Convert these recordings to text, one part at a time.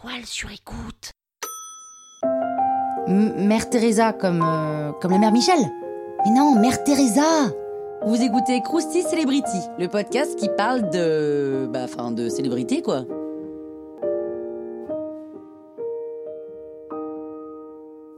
toile sur écoute. Mère Teresa, comme, euh, comme la mère Michel Mais non, Mère Teresa Vous écoutez Krusty Celebrity, le podcast qui parle de. Bah, enfin, de célébrité, quoi.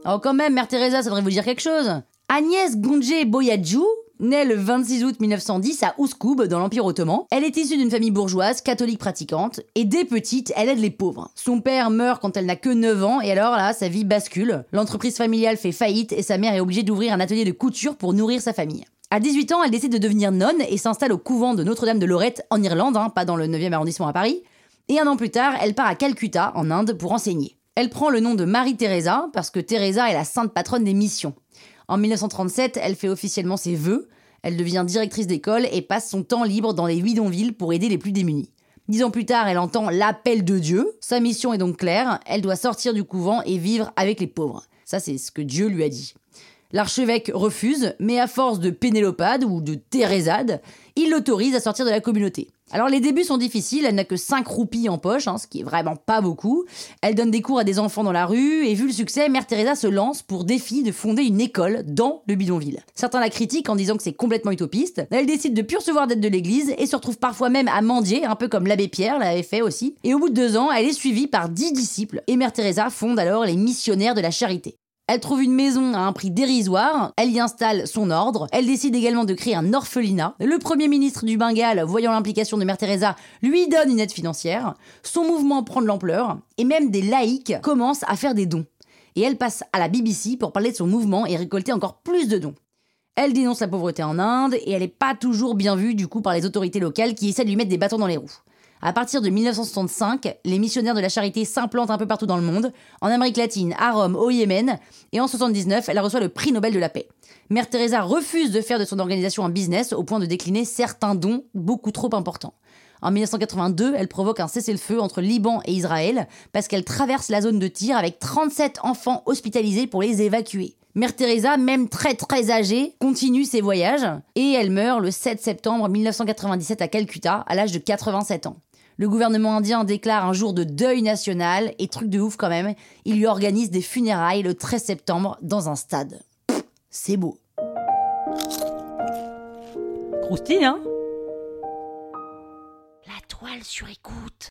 Oh, quand même, Mère Teresa, ça devrait vous dire quelque chose. Agnès Gonje Boyadjou, née le 26 août 1910 à Ouskoub, dans l'Empire ottoman. Elle est issue d'une famille bourgeoise, catholique pratiquante, et dès petite, elle aide les pauvres. Son père meurt quand elle n'a que 9 ans, et alors là, sa vie bascule. L'entreprise familiale fait faillite, et sa mère est obligée d'ouvrir un atelier de couture pour nourrir sa famille. À 18 ans, elle décide de devenir nonne et s'installe au couvent de Notre-Dame de Lorette en Irlande, hein, pas dans le 9e arrondissement à Paris. Et un an plus tard, elle part à Calcutta, en Inde, pour enseigner. Elle prend le nom de Marie Teresa parce que Teresa est la sainte patronne des missions. En 1937, elle fait officiellement ses vœux. Elle devient directrice d'école et passe son temps libre dans les bidonvilles pour aider les plus démunis. Dix ans plus tard, elle entend l'appel de Dieu. Sa mission est donc claire, elle doit sortir du couvent et vivre avec les pauvres. Ça, c'est ce que Dieu lui a dit. L'archevêque refuse, mais à force de pénélopade ou de thérésade, il l'autorise à sortir de la communauté. Alors les débuts sont difficiles, elle n'a que 5 roupies en poche, hein, ce qui est vraiment pas beaucoup. Elle donne des cours à des enfants dans la rue, et vu le succès, Mère Teresa se lance pour défi de fonder une école dans le bidonville. Certains la critiquent en disant que c'est complètement utopiste. Elle décide de plus recevoir d'aide de l'église et se retrouve parfois même à mendier, un peu comme l'abbé Pierre l'avait fait aussi. Et au bout de deux ans, elle est suivie par 10 disciples, et Mère Teresa fonde alors les missionnaires de la charité. Elle trouve une maison à un prix dérisoire, elle y installe son ordre, elle décide également de créer un orphelinat. Le premier ministre du Bengale, voyant l'implication de Mère Teresa, lui donne une aide financière. Son mouvement prend de l'ampleur, et même des laïcs commencent à faire des dons. Et elle passe à la BBC pour parler de son mouvement et récolter encore plus de dons. Elle dénonce la pauvreté en Inde, et elle n'est pas toujours bien vue du coup par les autorités locales qui essaient de lui mettre des bâtons dans les roues. À partir de 1965, les missionnaires de la charité s'implantent un peu partout dans le monde, en Amérique latine, à Rome, au Yémen, et en 1979, elle reçoit le prix Nobel de la paix. Mère Teresa refuse de faire de son organisation un business au point de décliner certains dons beaucoup trop importants. En 1982, elle provoque un cessez-le-feu entre Liban et Israël parce qu'elle traverse la zone de tir avec 37 enfants hospitalisés pour les évacuer. Mère Teresa, même très très âgée, continue ses voyages et elle meurt le 7 septembre 1997 à Calcutta à l'âge de 87 ans. Le gouvernement indien déclare un jour de deuil national et truc de ouf quand même, il lui organise des funérailles le 13 septembre dans un stade. C'est beau. Croustille, hein? La toile sur écoute.